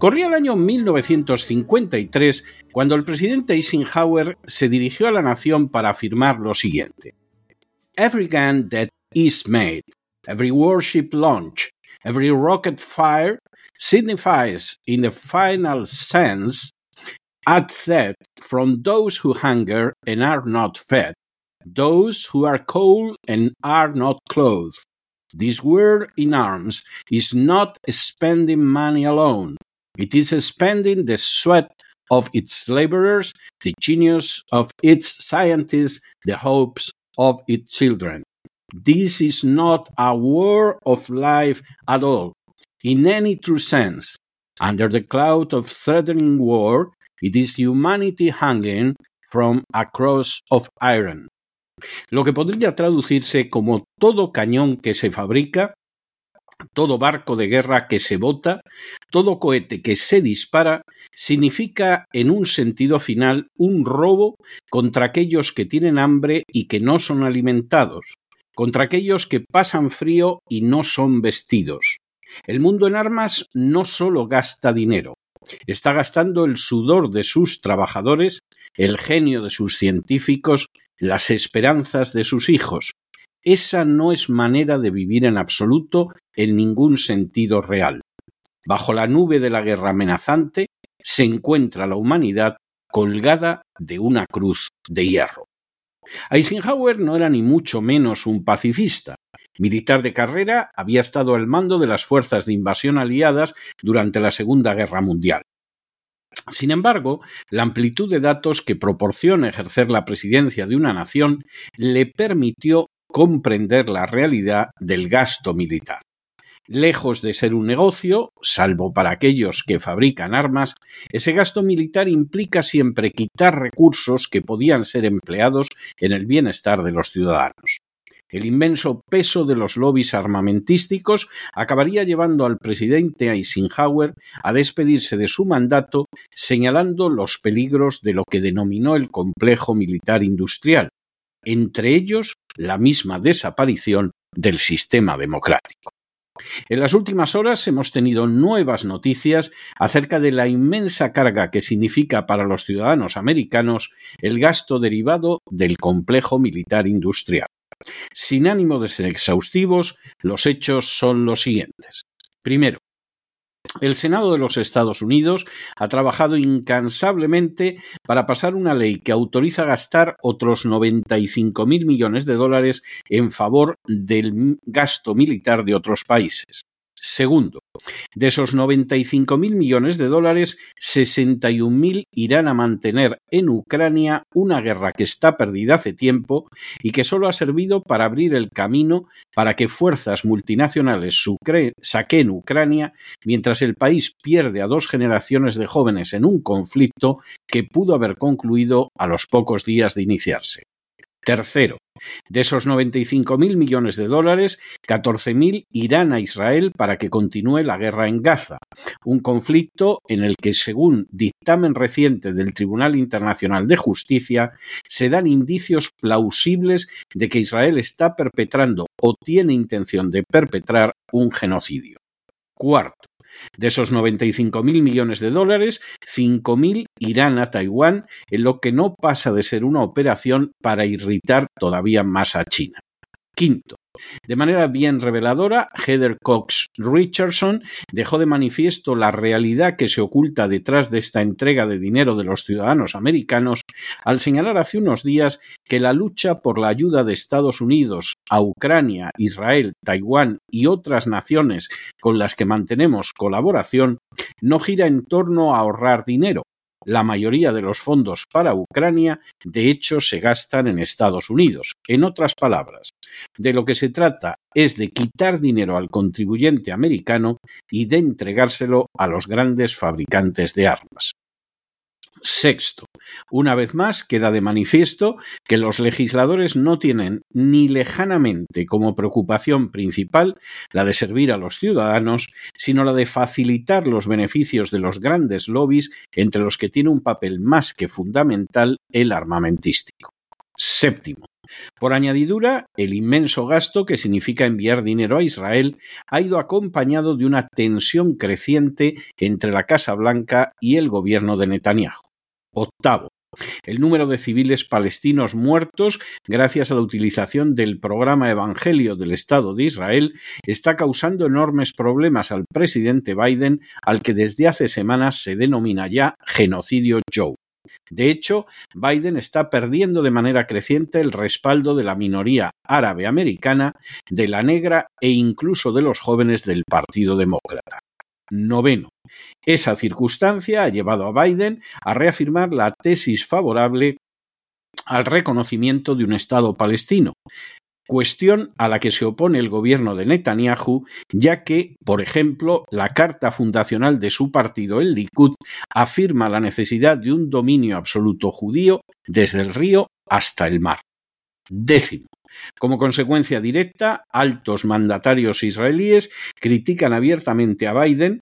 Corría el año 1953 cuando el presidente Eisenhower se dirigió a la nación para afirmar lo siguiente. Every gun that is made, every warship launch, every rocket fire signifies in the final sense a threat from those who hunger and are not fed, those who are cold and are not clothed. This war in arms is not spending money alone. It is spending the sweat of its laborers, the genius of its scientists, the hopes of its children. This is not a war of life at all, in any true sense. Under the cloud of threatening war, it is humanity hanging from a cross of iron. Lo que podría traducirse como todo cañón que se fabrica, todo barco de guerra que se bota, todo cohete que se dispara, significa en un sentido final un robo contra aquellos que tienen hambre y que no son alimentados, contra aquellos que pasan frío y no son vestidos. El mundo en armas no solo gasta dinero, está gastando el sudor de sus trabajadores, el genio de sus científicos, las esperanzas de sus hijos. Esa no es manera de vivir en absoluto en ningún sentido real. Bajo la nube de la guerra amenazante se encuentra la humanidad colgada de una cruz de hierro. Eisenhower no era ni mucho menos un pacifista. Militar de carrera, había estado al mando de las fuerzas de invasión aliadas durante la Segunda Guerra Mundial. Sin embargo, la amplitud de datos que proporciona ejercer la presidencia de una nación le permitió comprender la realidad del gasto militar. Lejos de ser un negocio, salvo para aquellos que fabrican armas, ese gasto militar implica siempre quitar recursos que podían ser empleados en el bienestar de los ciudadanos. El inmenso peso de los lobbies armamentísticos acabaría llevando al presidente Eisenhower a despedirse de su mandato señalando los peligros de lo que denominó el complejo militar industrial, entre ellos la misma desaparición del sistema democrático. En las últimas horas hemos tenido nuevas noticias acerca de la inmensa carga que significa para los ciudadanos americanos el gasto derivado del complejo militar industrial. Sin ánimo de ser exhaustivos, los hechos son los siguientes. Primero, el Senado de los Estados Unidos ha trabajado incansablemente para pasar una ley que autoriza gastar otros 95 mil millones de dólares en favor del gasto militar de otros países. Segundo, de esos 95 mil millones de dólares, 61 mil irán a mantener en Ucrania una guerra que está perdida hace tiempo y que solo ha servido para abrir el camino para que fuerzas multinacionales saquen Ucrania mientras el país pierde a dos generaciones de jóvenes en un conflicto que pudo haber concluido a los pocos días de iniciarse. Tercero, de esos 95.000 millones de dólares, 14.000 irán a Israel para que continúe la guerra en Gaza, un conflicto en el que, según dictamen reciente del Tribunal Internacional de Justicia, se dan indicios plausibles de que Israel está perpetrando o tiene intención de perpetrar un genocidio. Cuarto, de esos 95.000 millones de dólares, 5.000 irán a Taiwán, en lo que no pasa de ser una operación para irritar todavía más a China. Quinto, de manera bien reveladora, Heather Cox Richardson dejó de manifiesto la realidad que se oculta detrás de esta entrega de dinero de los ciudadanos americanos al señalar hace unos días que la lucha por la ayuda de Estados Unidos a Ucrania, Israel, Taiwán y otras naciones con las que mantenemos colaboración no gira en torno a ahorrar dinero, la mayoría de los fondos para Ucrania, de hecho, se gastan en Estados Unidos. En otras palabras, de lo que se trata es de quitar dinero al contribuyente americano y de entregárselo a los grandes fabricantes de armas. Sexto, una vez más queda de manifiesto que los legisladores no tienen ni lejanamente como preocupación principal la de servir a los ciudadanos, sino la de facilitar los beneficios de los grandes lobbies entre los que tiene un papel más que fundamental el armamentístico. Séptimo, por añadidura, el inmenso gasto que significa enviar dinero a Israel ha ido acompañado de una tensión creciente entre la Casa Blanca y el gobierno de Netanyahu. Octavo, el número de civiles palestinos muertos gracias a la utilización del programa Evangelio del Estado de Israel está causando enormes problemas al presidente Biden, al que desde hace semanas se denomina ya genocidio Joe. De hecho, Biden está perdiendo de manera creciente el respaldo de la minoría árabe americana, de la negra e incluso de los jóvenes del Partido Demócrata. Noveno. Esa circunstancia ha llevado a Biden a reafirmar la tesis favorable al reconocimiento de un Estado palestino, cuestión a la que se opone el gobierno de Netanyahu, ya que, por ejemplo, la carta fundacional de su partido, el Likud, afirma la necesidad de un dominio absoluto judío desde el río hasta el mar. Décimo. Como consecuencia directa, altos mandatarios israelíes critican abiertamente a Biden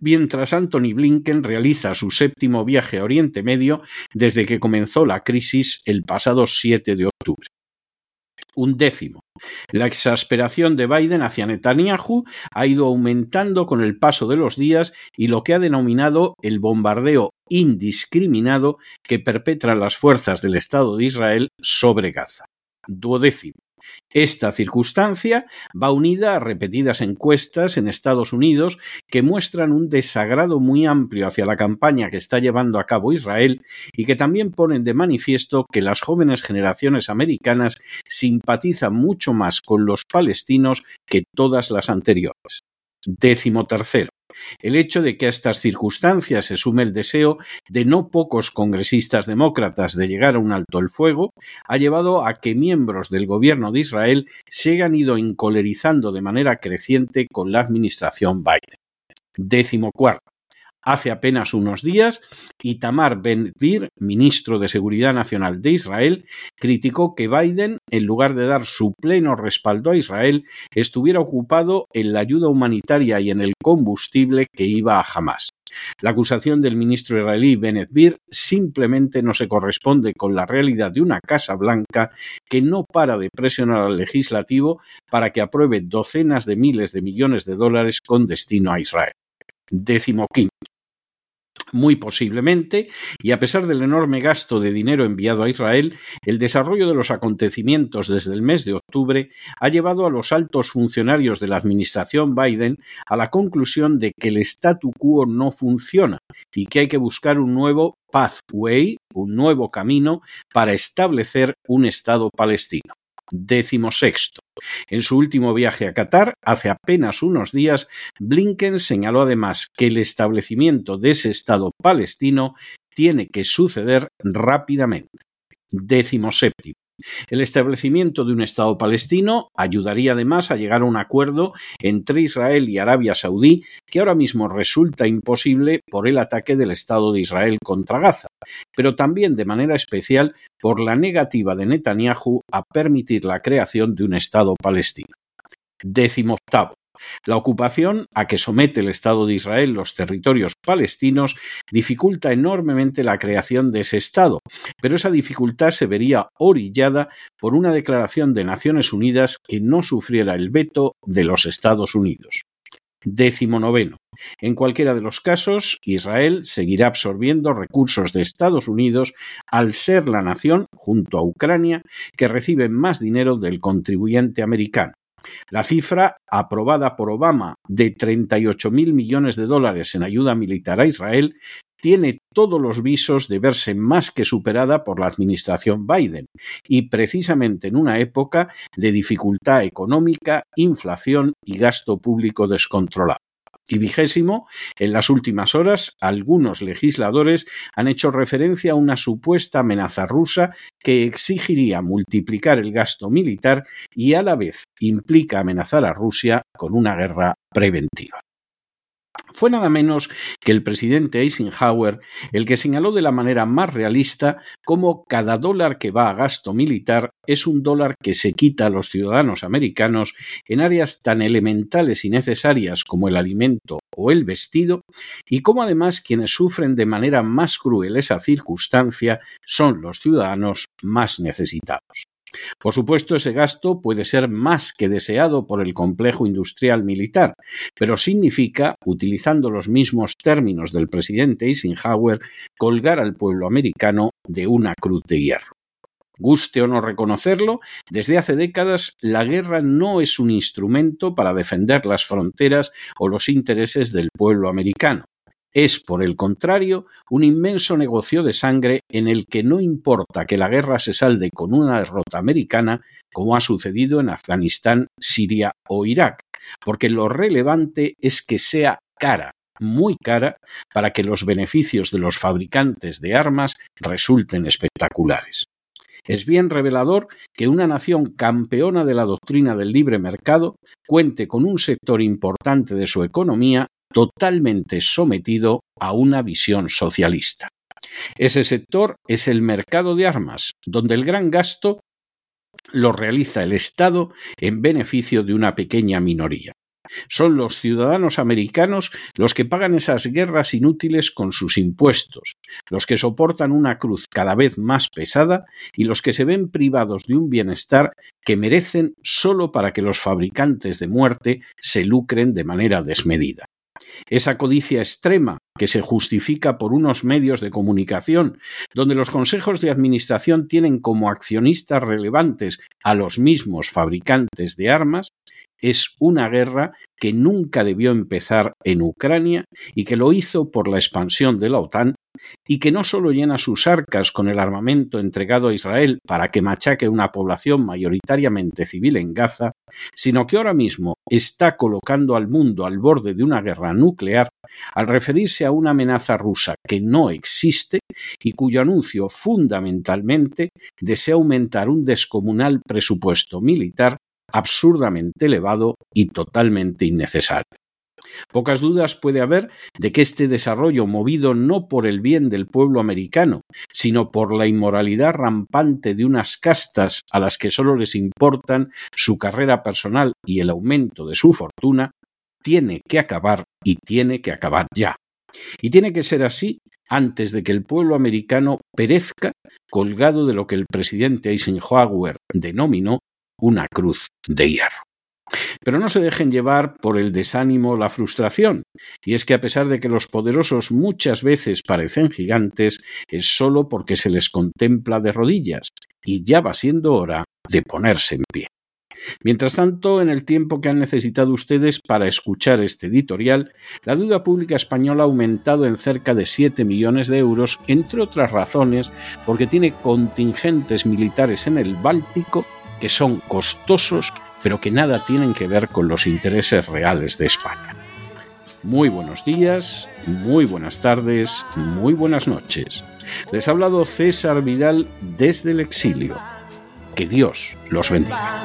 mientras Anthony Blinken realiza su séptimo viaje a Oriente Medio desde que comenzó la crisis el pasado 7 de octubre. Un décimo. La exasperación de Biden hacia Netanyahu ha ido aumentando con el paso de los días y lo que ha denominado el bombardeo indiscriminado que perpetran las fuerzas del Estado de Israel sobre Gaza. Duodécimo. Esta circunstancia va unida a repetidas encuestas en Estados Unidos que muestran un desagrado muy amplio hacia la campaña que está llevando a cabo Israel y que también ponen de manifiesto que las jóvenes generaciones americanas simpatizan mucho más con los palestinos que todas las anteriores. Décimo tercero. El hecho de que a estas circunstancias se sume el deseo de no pocos congresistas demócratas de llegar a un alto el fuego ha llevado a que miembros del gobierno de Israel se hayan ido encolerizando de manera creciente con la administración Biden. Hace apenas unos días, Itamar Ben-Gvir, ministro de Seguridad Nacional de Israel, criticó que Biden, en lugar de dar su pleno respaldo a Israel, estuviera ocupado en la ayuda humanitaria y en el combustible que iba a Hamas. La acusación del ministro israelí Bennett Bir simplemente no se corresponde con la realidad de una Casa Blanca que no para de presionar al legislativo para que apruebe docenas de miles de millones de dólares con destino a Israel. Décimo quinto muy posiblemente, y a pesar del enorme gasto de dinero enviado a Israel, el desarrollo de los acontecimientos desde el mes de octubre ha llevado a los altos funcionarios de la administración Biden a la conclusión de que el statu quo no funciona y que hay que buscar un nuevo pathway, un nuevo camino para establecer un Estado palestino. En su último viaje a Qatar, hace apenas unos días, Blinken señaló además que el establecimiento de ese Estado palestino tiene que suceder rápidamente. Décimo séptimo. El establecimiento de un Estado palestino ayudaría además a llegar a un acuerdo entre Israel y Arabia Saudí que ahora mismo resulta imposible por el ataque del Estado de Israel contra Gaza, pero también de manera especial por la negativa de Netanyahu a permitir la creación de un Estado palestino. Décimo octavo. La ocupación a que somete el Estado de Israel los territorios palestinos dificulta enormemente la creación de ese Estado, pero esa dificultad se vería orillada por una declaración de Naciones Unidas que no sufriera el veto de los Estados Unidos. Décimo noveno. En cualquiera de los casos, Israel seguirá absorbiendo recursos de Estados Unidos al ser la nación, junto a Ucrania, que recibe más dinero del contribuyente americano. La cifra aprobada por Obama de 38 mil millones de dólares en ayuda militar a Israel tiene todos los visos de verse más que superada por la administración Biden, y precisamente en una época de dificultad económica, inflación y gasto público descontrolado. Y vigésimo, en las últimas horas, algunos legisladores han hecho referencia a una supuesta amenaza rusa que exigiría multiplicar el gasto militar y a la vez implica amenazar a Rusia con una guerra preventiva fue nada menos que el presidente Eisenhower el que señaló de la manera más realista cómo cada dólar que va a gasto militar es un dólar que se quita a los ciudadanos americanos en áreas tan elementales y necesarias como el alimento o el vestido, y cómo además quienes sufren de manera más cruel esa circunstancia son los ciudadanos más necesitados. Por supuesto, ese gasto puede ser más que deseado por el complejo industrial militar, pero significa, utilizando los mismos términos del presidente Eisenhower, colgar al pueblo americano de una cruz de hierro. Guste o no reconocerlo, desde hace décadas la guerra no es un instrumento para defender las fronteras o los intereses del pueblo americano. Es, por el contrario, un inmenso negocio de sangre en el que no importa que la guerra se salde con una derrota americana, como ha sucedido en Afganistán, Siria o Irak, porque lo relevante es que sea cara, muy cara, para que los beneficios de los fabricantes de armas resulten espectaculares. Es bien revelador que una nación campeona de la doctrina del libre mercado cuente con un sector importante de su economía totalmente sometido a una visión socialista. Ese sector es el mercado de armas, donde el gran gasto lo realiza el Estado en beneficio de una pequeña minoría. Son los ciudadanos americanos los que pagan esas guerras inútiles con sus impuestos, los que soportan una cruz cada vez más pesada y los que se ven privados de un bienestar que merecen solo para que los fabricantes de muerte se lucren de manera desmedida. Esa codicia extrema que se justifica por unos medios de comunicación, donde los consejos de administración tienen como accionistas relevantes a los mismos fabricantes de armas, es una guerra que nunca debió empezar en Ucrania y que lo hizo por la expansión de la OTAN y que no solo llena sus arcas con el armamento entregado a Israel para que machaque una población mayoritariamente civil en Gaza, sino que ahora mismo está colocando al mundo al borde de una guerra nuclear al referirse a una amenaza rusa que no existe y cuyo anuncio fundamentalmente desea aumentar un descomunal presupuesto militar absurdamente elevado y totalmente innecesario. Pocas dudas puede haber de que este desarrollo, movido no por el bien del pueblo americano, sino por la inmoralidad rampante de unas castas a las que solo les importan su carrera personal y el aumento de su fortuna, tiene que acabar y tiene que acabar ya. Y tiene que ser así antes de que el pueblo americano perezca colgado de lo que el presidente Eisenhower denominó una cruz de hierro. Pero no se dejen llevar por el desánimo o la frustración, y es que a pesar de que los poderosos muchas veces parecen gigantes, es solo porque se les contempla de rodillas, y ya va siendo hora de ponerse en pie. Mientras tanto, en el tiempo que han necesitado ustedes para escuchar este editorial, la deuda pública española ha aumentado en cerca de 7 millones de euros, entre otras razones, porque tiene contingentes militares en el Báltico que son costosos pero que nada tienen que ver con los intereses reales de España. Muy buenos días, muy buenas tardes, muy buenas noches. Les ha hablado César Vidal desde el exilio. Que Dios los bendiga.